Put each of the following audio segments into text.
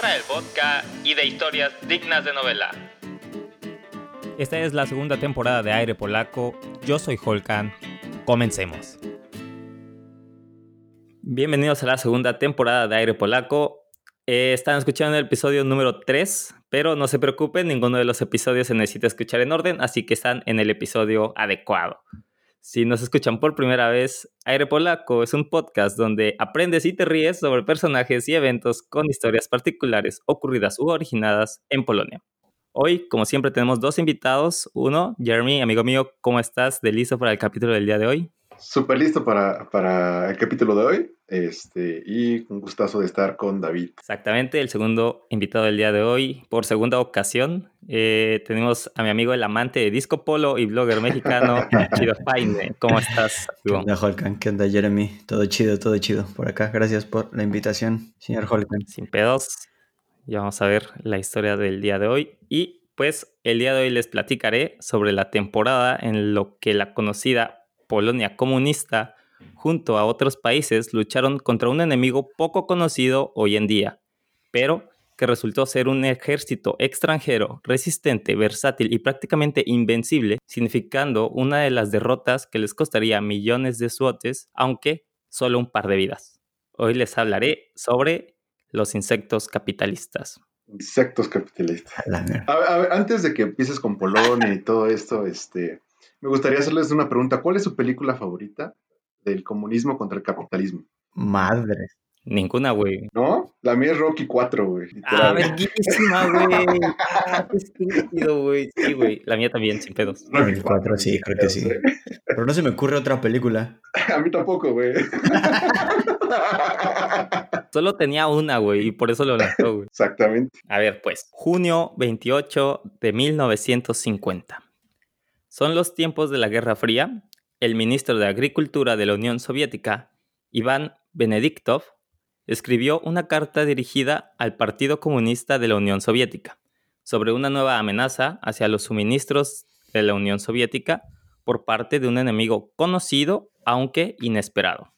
tierra del vodka y de historias dignas de novela. Esta es la segunda temporada de Aire Polaco. Yo soy Holkan. Comencemos. Bienvenidos a la segunda temporada de Aire Polaco. Eh, están escuchando el episodio número 3, pero no se preocupen, ninguno de los episodios se necesita escuchar en orden, así que están en el episodio adecuado. Si nos escuchan por primera vez, Aire Polaco es un podcast donde aprendes y te ríes sobre personajes y eventos con historias particulares ocurridas u originadas en Polonia. Hoy, como siempre, tenemos dos invitados. Uno, Jeremy, amigo mío, ¿cómo estás? ¿De listo para el capítulo del día de hoy? Súper listo para, para, el capítulo de hoy. Este, y un gustazo de estar con David. Exactamente, el segundo invitado del día de hoy, por segunda ocasión. Eh, tenemos a mi amigo el amante de disco polo y blogger mexicano, Chido Paine. ¿Cómo estás? ¿Qué onda, Holkan? ¿Qué onda, Jeremy? Todo chido, todo chido por acá. Gracias por la invitación, señor Holkan. Sin pedos. Ya vamos a ver la historia del día de hoy. Y pues el día de hoy les platicaré sobre la temporada en lo que la conocida Polonia comunista, junto a otros países, lucharon contra un enemigo poco conocido hoy en día, pero que resultó ser un ejército extranjero, resistente, versátil y prácticamente invencible, significando una de las derrotas que les costaría millones de suotes, aunque solo un par de vidas. Hoy les hablaré sobre los insectos capitalistas. Insectos capitalistas. antes de que empieces con Polonia y todo esto, este, me gustaría hacerles una pregunta. ¿Cuál es su película favorita del comunismo contra el capitalismo? Madre. Ninguna, güey. ¿No? La mía es Rocky 4, güey. Ah, verguísima, güey. Ah, qué estúpido, güey. Sí, güey. La mía también, sin pedos. Rocky 4, sí, creo que sí. Pero no se me ocurre otra película. A mí tampoco, güey. Solo tenía una, güey, y por eso lo lanzó, güey. Exactamente. A ver, pues, junio 28 de 1950. Son los tiempos de la Guerra Fría. El ministro de Agricultura de la Unión Soviética, Iván Benediktov, escribió una carta dirigida al Partido Comunista de la Unión Soviética sobre una nueva amenaza hacia los suministros de la Unión Soviética por parte de un enemigo conocido, aunque inesperado.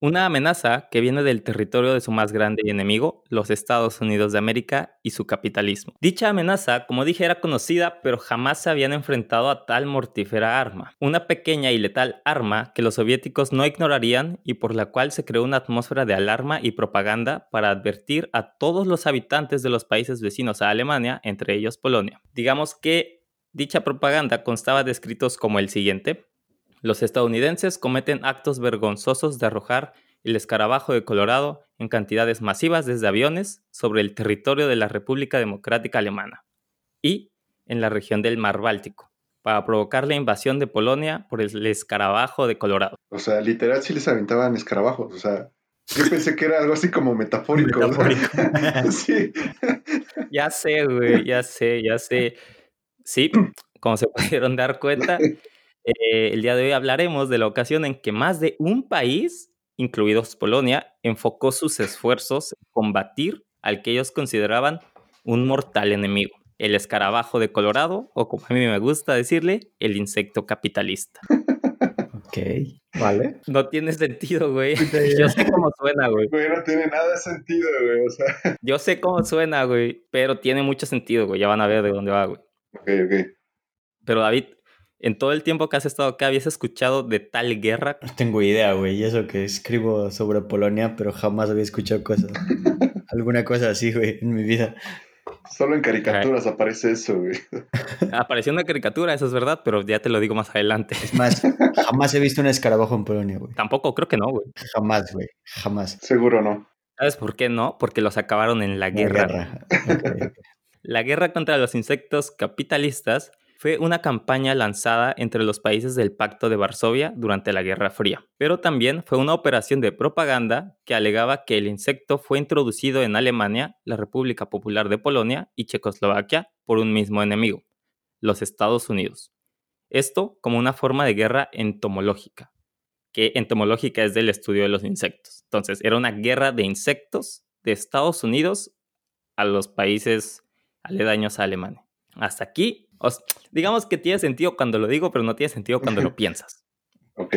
Una amenaza que viene del territorio de su más grande enemigo, los Estados Unidos de América y su capitalismo. Dicha amenaza, como dije, era conocida, pero jamás se habían enfrentado a tal mortífera arma. Una pequeña y letal arma que los soviéticos no ignorarían y por la cual se creó una atmósfera de alarma y propaganda para advertir a todos los habitantes de los países vecinos a Alemania, entre ellos Polonia. Digamos que dicha propaganda constaba de escritos como el siguiente. Los estadounidenses cometen actos vergonzosos de arrojar el escarabajo de Colorado en cantidades masivas desde aviones sobre el territorio de la República Democrática Alemana y en la región del Mar Báltico para provocar la invasión de Polonia por el escarabajo de Colorado. O sea, literal sí les aventaban escarabajos, o sea, yo pensé que era algo así como metafórico. metafórico. sí. Ya sé, güey, ya sé, ya sé. Sí, como se pudieron dar cuenta, eh, el día de hoy hablaremos de la ocasión en que más de un país, incluidos Polonia, enfocó sus esfuerzos en combatir al que ellos consideraban un mortal enemigo, el escarabajo de Colorado, o como a mí me gusta decirle, el insecto capitalista. Ok, vale. No tiene sentido, güey. Yo sé cómo suena, güey. Güey, no tiene nada de sentido, güey. O sea. Yo sé cómo suena, güey, pero tiene mucho sentido, güey. Ya van a ver de dónde va, güey. Ok, ok. Pero David, en todo el tiempo que has estado acá, ¿habías escuchado de tal guerra? No tengo idea, güey. Y eso que escribo sobre Polonia, pero jamás había escuchado cosas. Alguna cosa así, güey, en mi vida. Solo en caricaturas aparece eso, güey. Apareció una caricatura, eso es verdad, pero ya te lo digo más adelante. Es más, jamás he visto un escarabajo en Polonia, güey. Tampoco, creo que no, güey. Jamás, güey. Jamás. Seguro no. ¿Sabes por qué no? Porque los acabaron en la, guerra. guerra. La guerra contra los insectos capitalistas fue una campaña lanzada entre los países del Pacto de Varsovia durante la Guerra Fría, pero también fue una operación de propaganda que alegaba que el insecto fue introducido en Alemania, la República Popular de Polonia y Checoslovaquia por un mismo enemigo, los Estados Unidos. Esto como una forma de guerra entomológica, que entomológica es del estudio de los insectos. Entonces, era una guerra de insectos de Estados Unidos a los países aledaños a Alemania. Hasta aquí digamos que tiene sentido cuando lo digo, pero no tiene sentido cuando lo piensas. ok.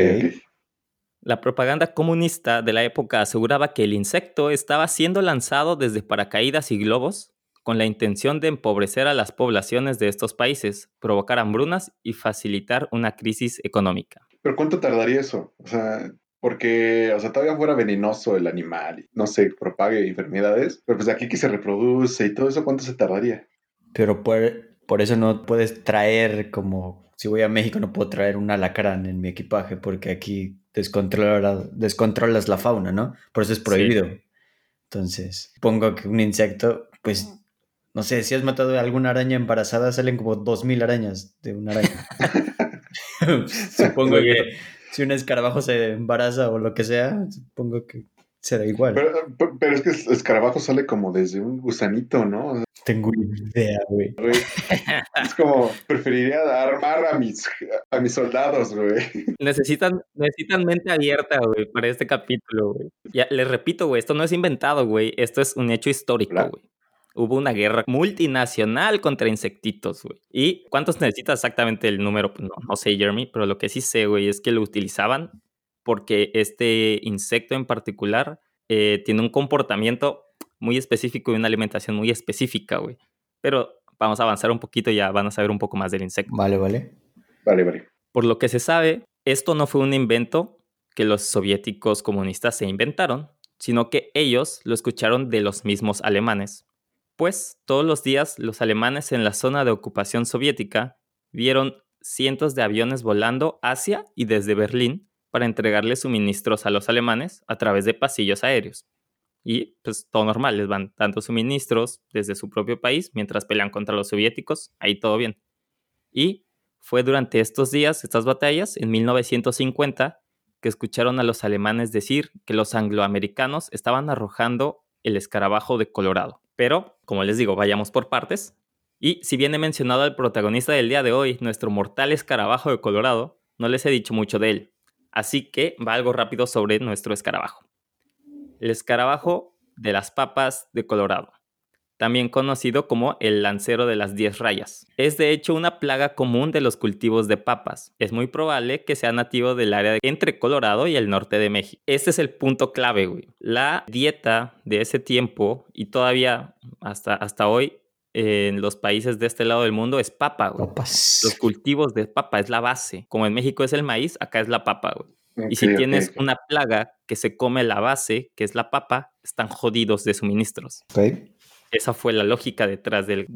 La propaganda comunista de la época aseguraba que el insecto estaba siendo lanzado desde paracaídas y globos con la intención de empobrecer a las poblaciones de estos países, provocar hambrunas y facilitar una crisis económica. ¿Pero cuánto tardaría eso? O sea, porque, o sea, todavía fuera venenoso el animal, y no se propague enfermedades, pero pues aquí que se reproduce y todo eso, ¿cuánto se tardaría? Pero por, por eso no puedes traer como, si voy a México no puedo traer un alacrán en mi equipaje porque aquí descontrolas la fauna, ¿no? Por eso es prohibido. Entonces, supongo que un insecto, pues no sé, si has matado a alguna araña embarazada, salen como dos mil arañas de una araña. supongo que si un escarabajo se embaraza o lo que sea, supongo que será igual. Pero, es que el escarabajo sale como desde un gusanito, ¿no? Tengo idea, güey. Es como, preferiría armar a mis, a mis soldados, güey. Necesitan, necesitan mente abierta, güey, para este capítulo, güey. Ya, les repito, güey, esto no es inventado, güey. Esto es un hecho histórico, güey hubo una guerra multinacional contra insectitos, güey. ¿Y cuántos necesitas exactamente el número? No, no sé, Jeremy, pero lo que sí sé, güey, es que lo utilizaban porque este insecto en particular eh, tiene un comportamiento muy específico y una alimentación muy específica, güey. Pero vamos a avanzar un poquito y ya van a saber un poco más del insecto. Vale, vale. Vale, vale. Por lo que se sabe, esto no fue un invento que los soviéticos comunistas se inventaron, sino que ellos lo escucharon de los mismos alemanes pues todos los días los alemanes en la zona de ocupación soviética vieron cientos de aviones volando hacia y desde Berlín para entregarle suministros a los alemanes a través de pasillos aéreos. Y pues todo normal, les van dando suministros desde su propio país mientras pelean contra los soviéticos, ahí todo bien. Y fue durante estos días, estas batallas, en 1950, que escucharon a los alemanes decir que los angloamericanos estaban arrojando el escarabajo de Colorado. Pero, como les digo, vayamos por partes. Y si bien he mencionado al protagonista del día de hoy, nuestro mortal escarabajo de Colorado, no les he dicho mucho de él. Así que va algo rápido sobre nuestro escarabajo. El escarabajo de las papas de Colorado también conocido como el lancero de las 10 rayas. Es de hecho una plaga común de los cultivos de papas. Es muy probable que sea nativo del área entre Colorado y el norte de México. Este es el punto clave, güey. La dieta de ese tiempo y todavía hasta, hasta hoy en los países de este lado del mundo es papa, güey. Los cultivos de papa es la base. Como en México es el maíz, acá es la papa, güey. y si tienes una plaga que se come la base, que es la papa, están jodidos de suministros. Okay. Esa fue la lógica detrás del,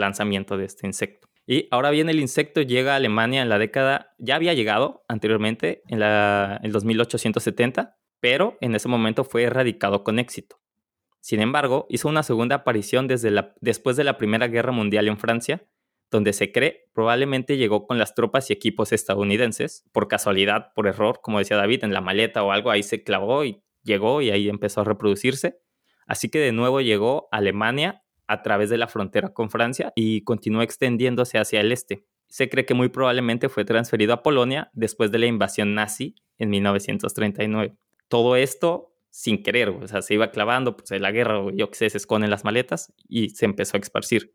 lanzamiento de este insecto. Y ahora bien, el insecto llega a Alemania en la década, ya había llegado anteriormente, en la, el 2870, pero en ese momento fue erradicado con éxito. Sin embargo, hizo una segunda aparición después de la Primera Guerra Mundial en Francia, donde se cree probablemente llegó con las tropas y equipos estadounidenses, por casualidad, por error, como decía David, en la maleta o algo, ahí se clavó y llegó y ahí empezó a reproducirse. Así que de nuevo llegó a Alemania a través de la frontera con Francia y continuó extendiéndose hacia el este. Se cree que muy probablemente fue transferido a Polonia después de la invasión nazi en 1939. Todo esto sin querer, o sea, se iba clavando, pues en la guerra, yo qué sé, se esconden las maletas y se empezó a esparcir.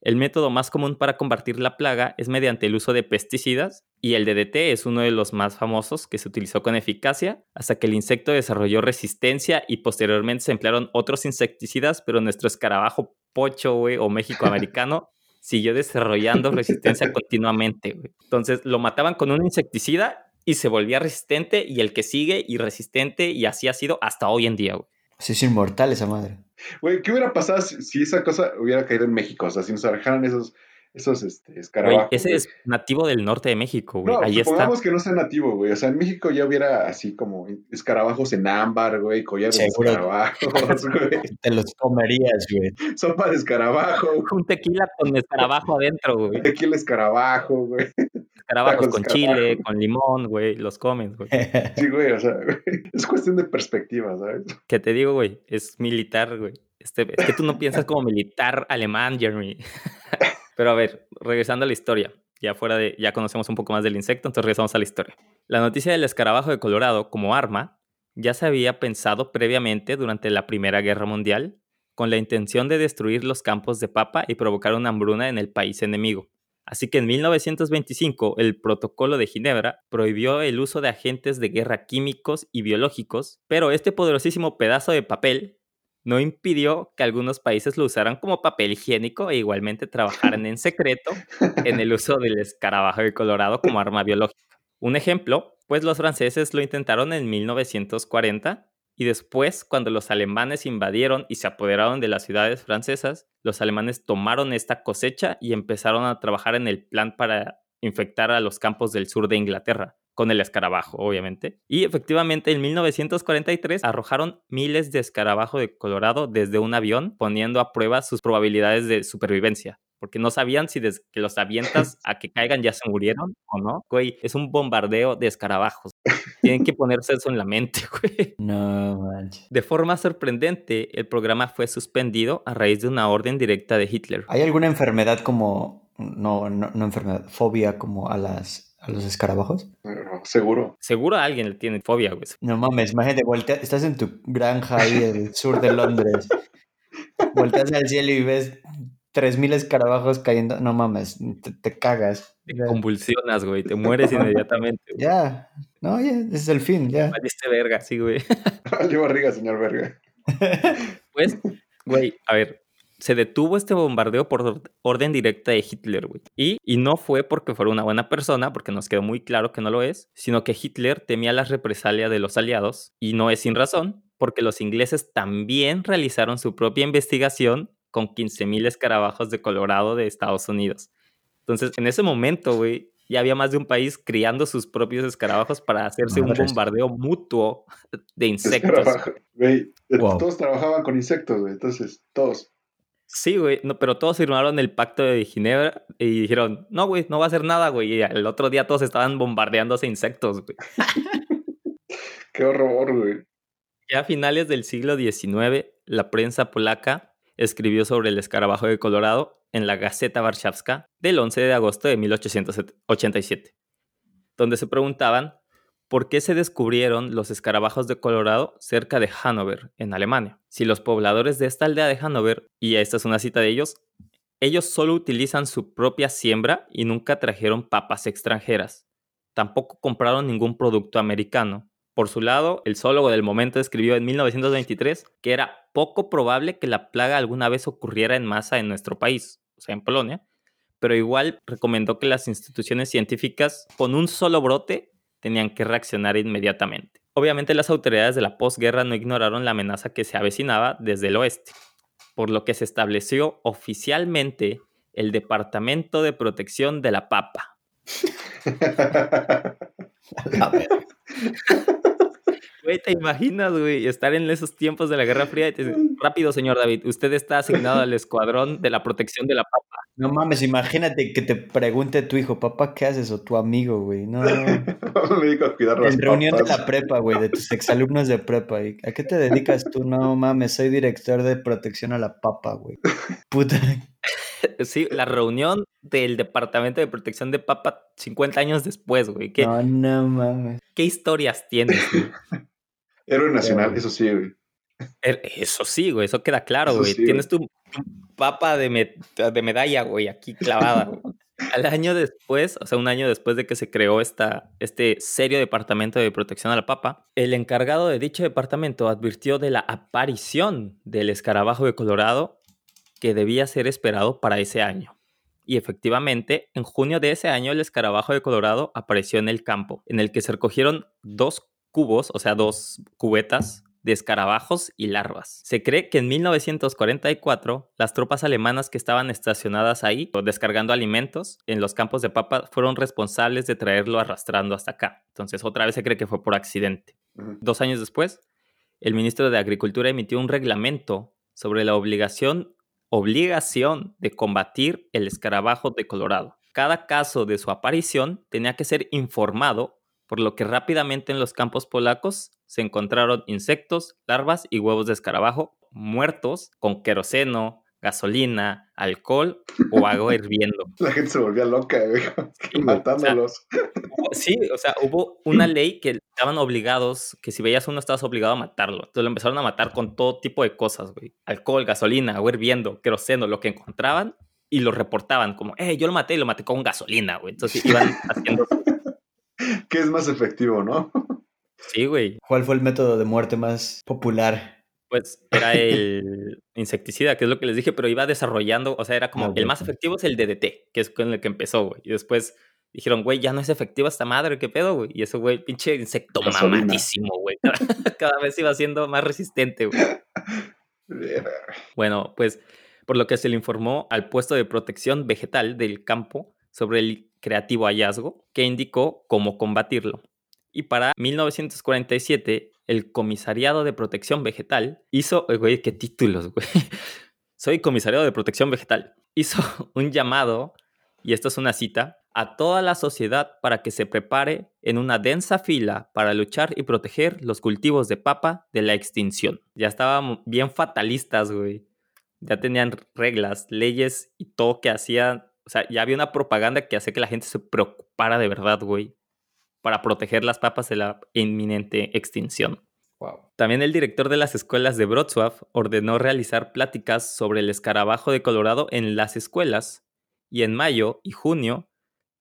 El método más común para combatir la plaga es mediante el uso de pesticidas y el DDT es uno de los más famosos que se utilizó con eficacia hasta que el insecto desarrolló resistencia y posteriormente se emplearon otros insecticidas, pero nuestro escarabajo pocho o México americano siguió desarrollando resistencia continuamente. Entonces lo mataban con un insecticida y se volvía resistente y el que sigue y resistente y así ha sido hasta hoy en día. Güey. Sí, es inmortal esa madre. Güey, ¿qué hubiera pasado si, esa cosa hubiera caído en México? O sea, si nos arrojaran esos, esos este, escarabajos. ese es nativo del norte de México, güey. No, Ahí supongamos que no sea nativo, güey. O sea, en México ya hubiera así como escarabajos en ámbar, güey, collares de escarabajos, güey. Te los comerías, güey. Sopa de escarabajo. Un tequila con escarabajo adentro, güey. Tequila escarabajo, güey. Escarabajos con chile, con limón, güey. Los comes, güey. Sí, güey, o sea, es cuestión de perspectiva, ¿sabes? Que te digo, güey, es militar, güey. Este, es que tú no piensas como militar alemán, Jeremy. Pero a ver, regresando a la historia, ya fuera de, ya conocemos un poco más del insecto, entonces regresamos a la historia. La noticia del escarabajo de Colorado como arma ya se había pensado previamente durante la Primera Guerra Mundial con la intención de destruir los campos de papa y provocar una hambruna en el país enemigo. Así que en 1925 el Protocolo de Ginebra prohibió el uso de agentes de guerra químicos y biológicos, pero este poderosísimo pedazo de papel no impidió que algunos países lo usaran como papel higiénico e igualmente trabajaran en secreto en el uso del escarabajo de Colorado como arma biológica. Un ejemplo, pues los franceses lo intentaron en 1940 y después, cuando los alemanes invadieron y se apoderaron de las ciudades francesas, los alemanes tomaron esta cosecha y empezaron a trabajar en el plan para infectar a los campos del sur de Inglaterra, con el escarabajo, obviamente. Y efectivamente, en 1943 arrojaron miles de escarabajo de Colorado desde un avión, poniendo a prueba sus probabilidades de supervivencia porque no sabían si desde que los avientas a que caigan ya se murieron o no. Güey, es un bombardeo de escarabajos. Tienen que ponerse eso en la mente, güey. No manches. De forma sorprendente, el programa fue suspendido a raíz de una orden directa de Hitler. ¿Hay alguna enfermedad como, no, no, no enfermedad, fobia como a las a los escarabajos? seguro. Seguro a alguien le tiene fobia, güey. No mames, imagínate, voltea, estás en tu granja ahí en el sur de Londres. Volteas al cielo y ves 3000 escarabajos cayendo. No mames, te, cagas. Te convulsionas, güey. Te mueres inmediatamente. Ya, no, ya, ese es el fin, ya. Valiste verga, sí, güey. Yo barriga, señor verga. Pues, güey, a ver, se detuvo este bombardeo por orden directa de Hitler, güey. Y, y, no fue porque fuera una buena persona, porque nos quedó muy claro que no lo es, sino que Hitler temía las represalias de los aliados, y no es sin razón, porque los ingleses también realizaron su propia investigación con 15.000 escarabajos de Colorado de Estados Unidos. Entonces, en ese momento, güey, ya había más de un país criando sus propios escarabajos para hacerse un bombardeo mutuo de insectos. Güey, todos trabajaban con insectos, güey, entonces, todos. Sí, güey, no, pero todos firmaron el pacto de Ginebra y dijeron, no, güey, no va a hacer nada, güey. Y el otro día todos estaban bombardeándose insectos, güey. Qué horror, güey. Ya a finales del siglo XIX, la prensa polaca escribió sobre el escarabajo de Colorado en la Gaceta Warszawska del 11 de agosto de 1887, donde se preguntaban por qué se descubrieron los escarabajos de Colorado cerca de Hannover, en Alemania. Si los pobladores de esta aldea de Hannover, y esta es una cita de ellos, ellos solo utilizan su propia siembra y nunca trajeron papas extranjeras. Tampoco compraron ningún producto americano. Por su lado, el zoólogo del momento escribió en 1923 que era poco probable que la plaga alguna vez ocurriera en masa en nuestro país, o sea, en Polonia, pero igual recomendó que las instituciones científicas con un solo brote tenían que reaccionar inmediatamente. Obviamente las autoridades de la posguerra no ignoraron la amenaza que se avecinaba desde el oeste, por lo que se estableció oficialmente el Departamento de Protección de la Papa. Güey, ¿te imaginas, güey, estar en esos tiempos de la Guerra Fría y te dicen, rápido, señor David, usted está asignado al escuadrón de la protección de la papa? No mames, imagínate que te pregunte tu hijo, papá, ¿qué haces? O tu amigo, güey, no. en reunión de la prepa, güey, de tus exalumnos de prepa, ¿a qué te dedicas tú? No mames, soy director de protección a la papa, güey. Puta. Sí, la reunión del Departamento de Protección de Papa 50 años después, güey. no, no mames. ¿Qué historias tienes, güey? Héroe nacional, eso sí, güey. Eso sí, güey, eso queda claro, güey. Tienes tu, papa de, de, medalla, güey, aquí clavada. Al año después, o sea, un año después de que se creó esta, este serio departamento de protección a la papa, el encargado de dicho departamento advirtió de la aparición del escarabajo de Colorado que debía ser esperado para ese año. Y efectivamente, en junio de ese año el escarabajo de Colorado apareció en el campo, en el que se recogieron dos cubos, o sea, dos cubetas de escarabajos y larvas. Se cree que en 1944 las tropas alemanas que estaban estacionadas ahí descargando alimentos en los campos de papa fueron responsables de traerlo arrastrando hasta acá. Entonces otra vez se cree que fue por accidente. Dos años después, el ministro de Agricultura emitió un reglamento sobre la obligación, obligación de combatir el escarabajo de Colorado. Cada caso de su aparición tenía que ser informado por lo que rápidamente en los campos polacos se encontraron insectos, larvas y huevos de escarabajo muertos con queroseno, gasolina, alcohol o agua hirviendo. La gente se volvía loca, matándolos. sí, o sea, hubo una ley que estaban obligados, que si veías uno estabas obligado a matarlo. Entonces lo empezaron a matar con todo tipo de cosas, güey. Alcohol, gasolina, agua hirviendo, queroseno, lo que encontraban, y lo reportaban como, eh, yo lo maté y lo maté con gasolina, güey. Entonces iban haciendo... ¿Qué es más efectivo, no? Sí, güey. ¿Cuál fue el método de muerte más popular? Pues era el insecticida, que es lo que les dije, pero iba desarrollando, o sea, era como, el más efectivo es el DDT, que es con el que empezó, güey. Y después dijeron, güey, ya no es efectivo esta madre, ¿qué pedo, güey? Y ese güey, pinche insecto Gasolina. mamadísimo, güey. Cada vez iba siendo más resistente, güey. Bueno, pues por lo que se le informó al puesto de protección vegetal del campo sobre el creativo hallazgo, que indicó cómo combatirlo. Y para 1947, el Comisariado de Protección Vegetal hizo, eh, qué títulos, güey. Soy Comisariado de Protección Vegetal. Hizo un llamado, y esto es una cita, a toda la sociedad para que se prepare en una densa fila para luchar y proteger los cultivos de papa de la extinción. Ya estaban bien fatalistas, güey. Ya tenían reglas, leyes y todo que hacían. O sea, ya había una propaganda que hacía que la gente se preocupara de verdad, güey, para proteger las papas de la inminente extinción. Wow. También el director de las escuelas de Wrocław ordenó realizar pláticas sobre el escarabajo de Colorado en las escuelas y en mayo y junio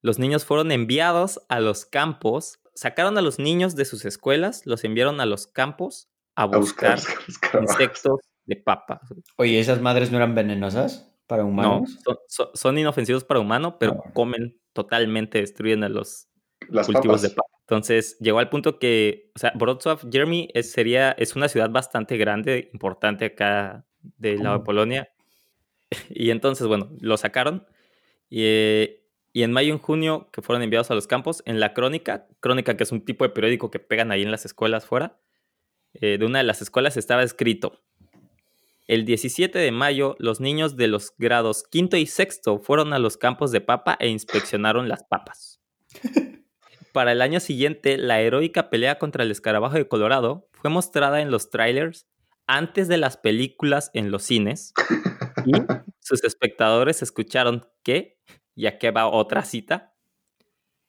los niños fueron enviados a los campos, sacaron a los niños de sus escuelas, los enviaron a los campos a A buscar buscar escarabajos. insectos de papa. Oye, ¿esas madres no eran venenosas para No, humanos? son, son- son inofensivos para humano, pero Ah, comen totalmente, destruyen a los Las cultivos papas. de papa. Entonces llegó al punto que, o sea, Wrocław, Jeremy, es, sería, es una ciudad bastante grande, importante acá del lado de. Polonia. Y entonces, bueno, lo sacaron. Y, eh, y en mayo y en junio, que fueron enviados a los campos, en la crónica, crónica que es un tipo de periódico que pegan ahí en las escuelas fuera, eh, de una de las escuelas estaba escrito, el 17 de mayo, los niños de los grados quinto y sexto fueron a los campos de papa e inspeccionaron las papas. Para el año siguiente, la heroica pelea contra el escarabajo de Colorado fue mostrada en los trailers antes de las películas en los cines y sus espectadores escucharon que, ya que va otra cita,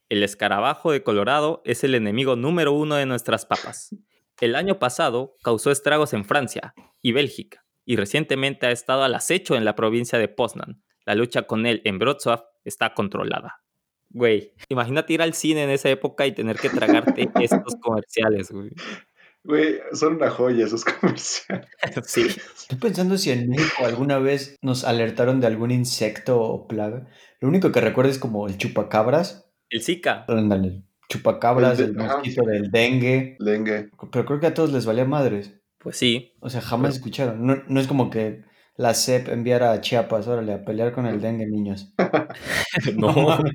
el escarabajo de Colorado es el enemigo número uno de nuestras papas. El año pasado causó estragos en Francia y Bélgica y recientemente ha estado al acecho en la provincia de Poznan. La lucha con él en Wrocław está controlada. Güey, imagínate ir al cine en esa época y tener que tragarte estos comerciales, güey. Güey, son una joya esos comerciales. Sí. Estoy pensando si en México alguna vez nos alertaron de algún insecto o plaga. Lo único que recuerdo es como el chupacabras. El Zika. Ándale, el chupacabras, El el, de- ajá, mosquito del dengue. Lengue. Pero creo que a todos les valía madres. Pues sí. O sea, jamás escucharon. No, no es como que la CEP enviara a Chiapas, órale, a pelear con el dengue, niños. No.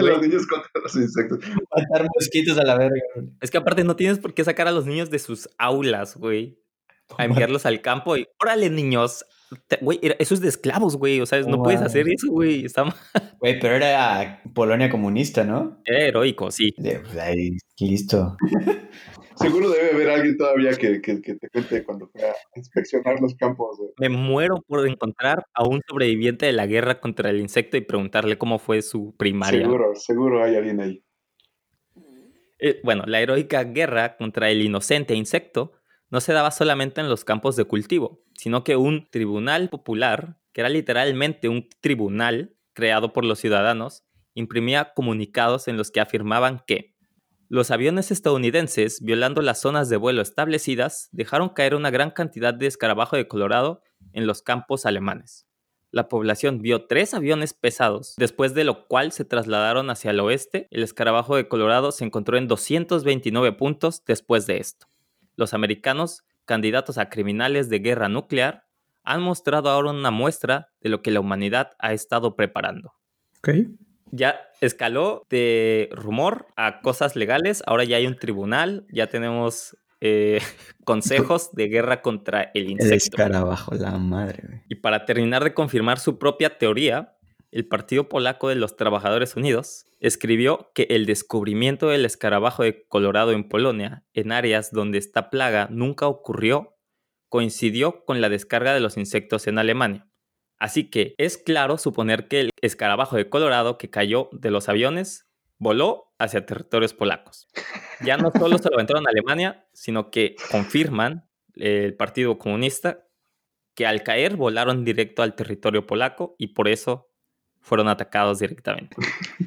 Los niños contra los insectos. matar mosquitos a la verga. Es que aparte no tienes por qué sacar a los niños de sus aulas, güey. A enviarlos al campo y órale, niños. Güey, eso es de esclavos, güey. O sea, no puedes hacer eso, güey. Está ma- Güey, pero era Polonia comunista, ¿no? Era heroico, sí. De- pues, ahí, listo. Seguro debe haber alguien todavía que, que, que te cuente cuando fue a inspeccionar los campos. güey. Me muero por encontrar a un sobreviviente de la guerra contra el insecto y preguntarle cómo fue su primaria. Seguro, seguro hay alguien ahí. Eh, bueno, la heroica guerra contra el inocente insecto no se daba solamente en los campos de cultivo, sino que un tribunal popular, que era literalmente un tribunal creado por los ciudadanos, imprimía comunicados en los que afirmaban que los aviones estadounidenses, violando las zonas de vuelo establecidas, dejaron caer una gran cantidad de escarabajo de Colorado en los campos alemanes. La población vio tres aviones pesados, después de lo cual se trasladaron hacia el oeste. El escarabajo de Colorado se encontró en 229 puntos después de esto. Los americanos, candidatos a criminales de guerra nuclear, han mostrado ahora una muestra de lo que la humanidad ha estado preparando. Ok. Ya escaló de rumor a cosas legales, ahora ya hay un tribunal, ya tenemos eh, consejos de guerra contra el El insecto. escarabajo, la madre, güey. Y para terminar de confirmar su propia teoría, el Partido Polaco de los Trabajadores Unidos escribió que el descubrimiento del escarabajo de Colorado en Polonia, en áreas donde esta plaga nunca ocurrió, coincidió con la descarga de los insectos en Alemania. Así que es claro suponer que el escarabajo de Colorado que cayó de los aviones voló hacia territorios polacos. Ya no solo se lo aventaron a Alemania, sino que confirman el Partido Comunista que al caer volaron directo al territorio polaco y por eso fueron atacados directamente.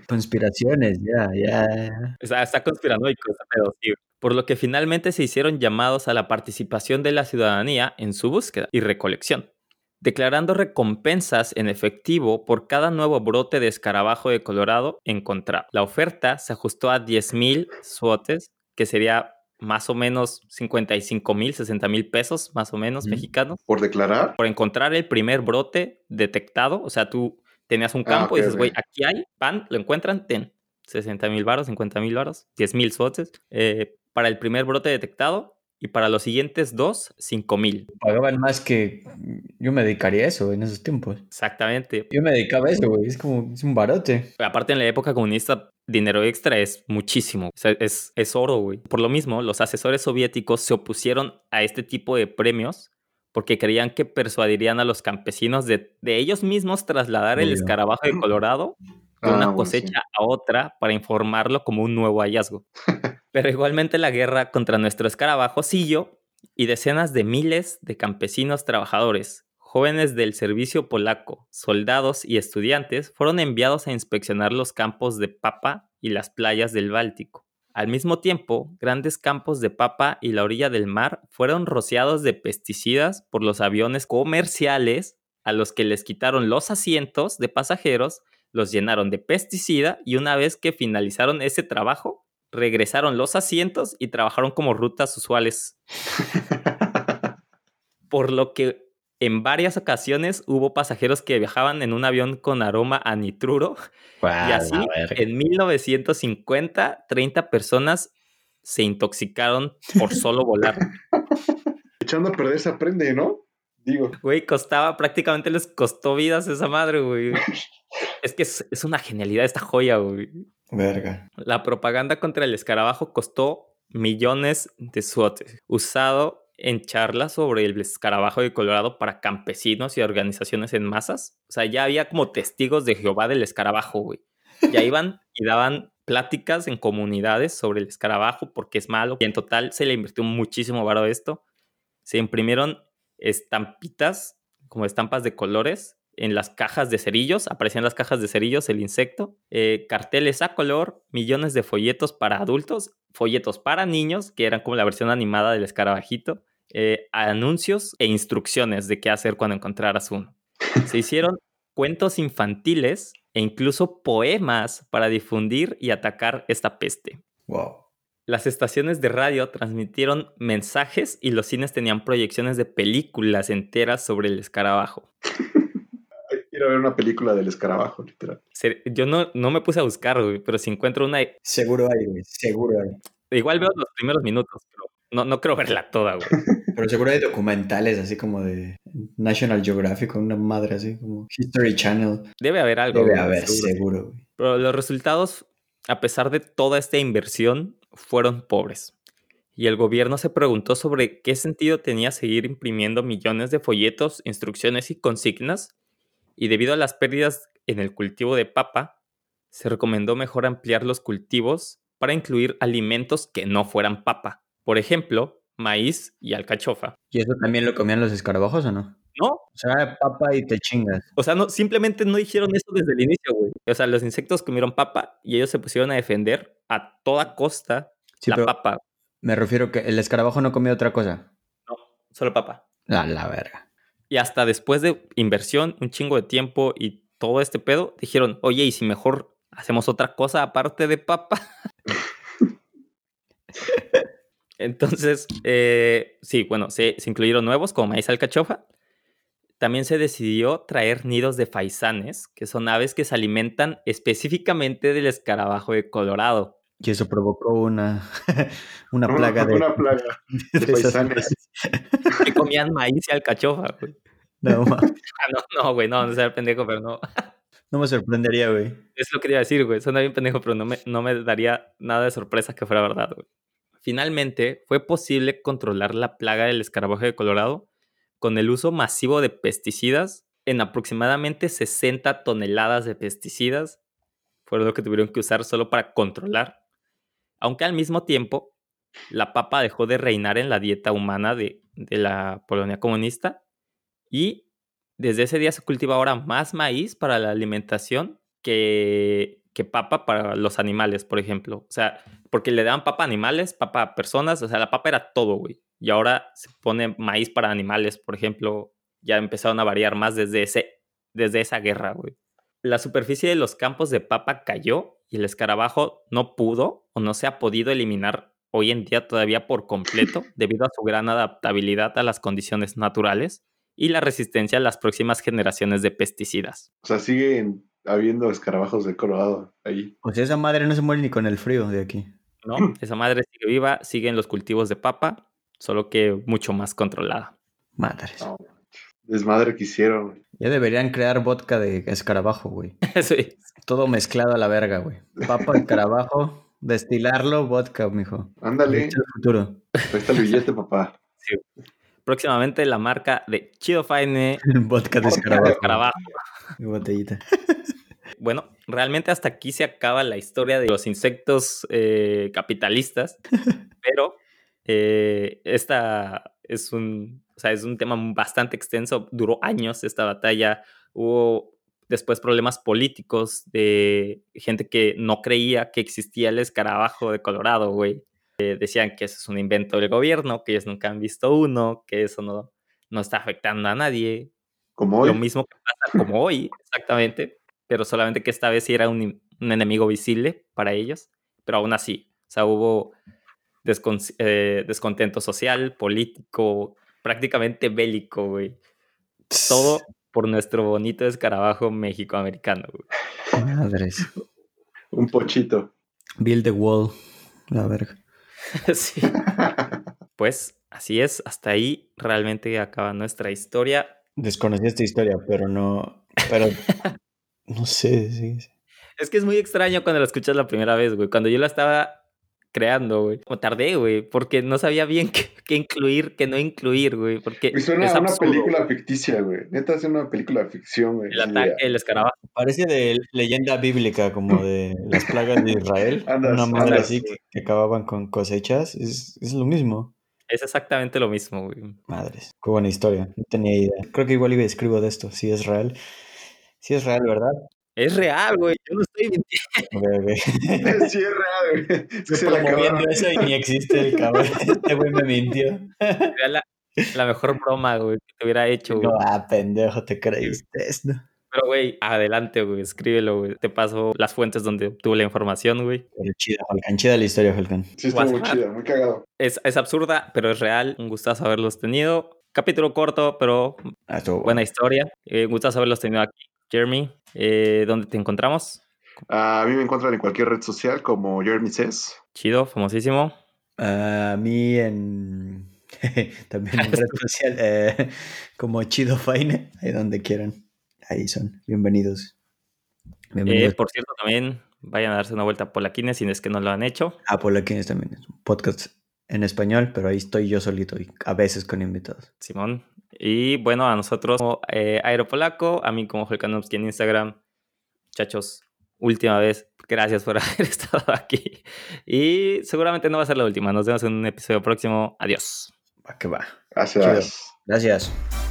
Conspiraciones, ya, ya. Sea, está conspiranoico, pero sí. Por lo que finalmente se hicieron llamados a la participación de la ciudadanía en su búsqueda y recolección, declarando recompensas en efectivo por cada nuevo brote de escarabajo de Colorado encontrado. La oferta se ajustó a 10.000 suotes, que sería más o menos 55 mil, 60 mil pesos, más o menos, mexicanos. ¿Por declarar? Por encontrar el primer brote detectado. O sea, tú tenías un ah, campo y dices, güey, aquí hay, van, lo encuentran, ten 60 mil varos, 50 mil varos, 10 mil sotes. Eh, para el primer brote detectado y para los siguientes dos, 5 mil. Pagaban más que yo me dedicaría a eso en esos tiempos. Exactamente. Yo me dedicaba a eso, güey. Es como, es un barote. Aparte, en la época comunista, dinero extra es muchísimo. O sea, es, es oro, güey. Por lo mismo, los asesores soviéticos se opusieron a este tipo de premios porque creían que persuadirían a los campesinos de, de ellos mismos trasladar el escarabajo de Colorado de una ah, cosecha a otra para informarlo como un nuevo hallazgo. Pero igualmente la guerra contra nuestro escarabajo siguió y decenas de miles de campesinos trabajadores, jóvenes del servicio polaco, soldados y estudiantes fueron enviados a inspeccionar los campos de papa y las playas del Báltico. Al mismo tiempo, grandes campos de papa y la orilla del mar fueron rociados de pesticidas por los aviones comerciales a los que les quitaron los asientos de pasajeros, los llenaron de pesticida y una vez que finalizaron ese trabajo, regresaron los asientos y trabajaron como rutas usuales. Por lo que en varias ocasiones hubo pasajeros que viajaban en un avión con aroma a nitruro. y así, en 1950, 30 personas se intoxicaron por solo volar. Echando a perder se aprende, ¿no? Digo. Güey, costaba, prácticamente les costó vidas esa madre, güey. es que es, es una genialidad esta joya, güey. Verga. La propaganda contra el escarabajo costó millones de suotes, usado en charlas sobre el escarabajo de Colorado para campesinos y organizaciones en masas. O sea, ya había como testigos de Jehová del escarabajo, güey. Ya iban y daban pláticas en comunidades sobre el escarabajo porque es malo. Y en total se le invirtió muchísimo varo a esto. Se imprimieron estampitas, como estampas de colores, en las cajas de cerillos, aparecían las cajas de cerillos el insecto, eh, carteles a color, millones de folletos para adultos, folletos para niños, que eran como la versión animada del escarabajito, eh, anuncios e instrucciones de qué hacer cuando encontraras uno. Se hicieron cuentos infantiles e incluso poemas para difundir y atacar esta peste. Wow. Las estaciones de radio transmitieron mensajes y los cines tenían proyecciones de películas enteras sobre el escarabajo. Quiero ver una película del escarabajo, literal. Yo no, no me puse a buscar, güey, pero si encuentro una... Seguro hay, güey, seguro hay. Igual veo los primeros minutos, pero no, no creo verla toda, güey. Pero seguro hay documentales así como de National Geographic, una madre así como History Channel. Debe haber algo. Debe haber, seguro. güey. Pero los resultados, a pesar de toda esta inversión, fueron pobres. Y el gobierno se preguntó sobre qué sentido tenía seguir imprimiendo millones de folletos, instrucciones y consignas y debido a las pérdidas en el cultivo de papa, se recomendó mejor ampliar los cultivos para incluir alimentos que no fueran papa. Por ejemplo, maíz y alcachofa. ¿Y eso también lo comían los escarabajos o no? No. O sea, papa y te chingas. O sea, no, simplemente no dijeron eso desde el inicio, güey. O sea, los insectos comieron papa y ellos se pusieron a defender a toda costa la papa. Me refiero que el escarabajo no comía otra cosa. No, solo papa. A la verga. Y hasta después de inversión, un chingo de tiempo y todo este pedo, dijeron, oye, ¿y si mejor hacemos otra cosa aparte de papa? Entonces, eh, sí, bueno, se, se, incluyeron nuevos como maíz alcachofa. También se decidió traer nidos de faisanes, que son aves que se alimentan específicamente del escarabajo de Colorado. Y eso provocó una, una plaga de... Una plaga de faisanes. que comían maíz y alcachofa, güey. No, ah, no, no, güey, no, no sea pendejo, pero no. No me sorprendería, güey. Es lo que quería decir, güey. Suena bien pendejo, pero no me, no me daría nada de sorpresa que fuera verdad, güey. Finalmente, fue posible controlar la plaga del escarabajo de Colorado con el uso masivo de pesticidas en aproximadamente 60 toneladas de pesticidas. Fueron lo que tuvieron que usar solo para controlar. Aunque al mismo tiempo, la papa dejó de reinar en la dieta humana de, de la Polonia comunista Y desde ese día se cultiva ahora más maíz para la alimentación que, que papa para los animales, por ejemplo. O sea, porque le dan papa a animales, papa a personas, o sea, la papa era todo, güey. Y ahora se pone maíz para animales, por ejemplo. Ya empezaron a variar más desde, ese, desde esa guerra, güey. La superficie de los campos de papa cayó y el escarabajo no pudo o no se ha podido eliminar hoy en día todavía por completo debido a su gran adaptabilidad a las condiciones naturales y la resistencia a las próximas generaciones de pesticidas. O sea, siguen habiendo escarabajos de Colorado ahí. O sea, esa madre no se muere ni con el frío de aquí. No, esa madre sigue viva, sigue en los cultivos de papa, solo que mucho más controlada. Madres. desmadre que hicieron. Ya deberían crear vodka de escarabajo, güey. sí. Todo mezclado a la verga, güey. Papa, escarabajo, destilarlo, vodka, mijo. Ándale. El futuro. Ahí está el billete, papá. Sí. Próximamente la marca de Chido Fine vodka de escarabajo. escarabajo. Mi botellita. Bueno, realmente hasta aquí se acaba la historia de los insectos eh, capitalistas, pero eh, esta es un, o sea, es un tema bastante extenso, duró años esta batalla, hubo después problemas políticos de gente que no creía que existía el escarabajo de Colorado, güey. Eh, decían que eso es un invento del gobierno, que ellos nunca han visto uno, que eso no, no está afectando a nadie. Como hoy. Lo mismo que pasa como hoy, exactamente, pero solamente que esta vez sí era un, un enemigo visible para ellos, pero aún así, o sea, hubo descon eh, descontento social, político, prácticamente bélico, güey. Todo por nuestro bonito escarabajo mexicoamericano, güey. Madres. Un pochito. Build the wall. La verga. sí. Pues así es, hasta ahí realmente acaba nuestra historia. Desconocí esta historia, pero no. Pero. no sé, sí, sí. Es que es muy extraño cuando la escuchas la primera vez, güey. Cuando yo la estaba creando, güey. Como tardé, güey, porque no sabía bien qué, qué, incluir, qué no incluir, güey. Porque Me suena a una película ficticia, güey. Neta es una película de ficción, güey. El ataque, el escarabajo. Parece de leyenda bíblica, como de las plagas de Israel. Andas, una madre andas, así que, que acababan con cosechas. Es, es lo mismo. Es exactamente lo mismo, güey. Madres. Qué buena historia. No tenía idea. Creo que igual iba a escribo de esto. Si es real. Si es real, ¿verdad? Es real, güey. Yo no estoy mintiendo. Sí, es real, güey. Se promoviendo eso y ni existe el cabrón. Este güey me mintió. Era la, la mejor broma, güey, que te hubiera hecho, güey. No, ah, pendejo, te creíste esto. Pero, güey, adelante, güey. Escríbelo, güey. Te paso las fuentes donde obtuve la información, güey. Pero chida, Falcán. Chida la historia, Falcán. Sí, estuvo muy chida, muy cagado. Es, es absurda, pero es real. Un gustazo haberlos tenido. Capítulo corto, pero Ah, buena historia. Eh, un gustazo haberlos tenido aquí. Jeremy, eh, ¿dónde te encontramos? A mí me encuentran en cualquier red social como Jeremy Says. Chido, famosísimo. A mí en. También en red social, eh, como Chido Fine, ahí donde quieran. Ahí son. Bienvenidos. Eh, Bienvenidos. por cierto, también vayan a darse una vuelta por la Kine si es que no lo han hecho. Ah, por aquí también es un podcast en español, pero ahí estoy yo solito y a veces con invitados. Simón. Y bueno, a nosotros como eh, Aeropolaco, a mí como Holkanovsky en Instagram. Muchachos, última vez, gracias por haber estado aquí. Y seguramente no va a ser la última. Nos vemos en un episodio próximo. Adiós. Va que va. Gracias. Gracias.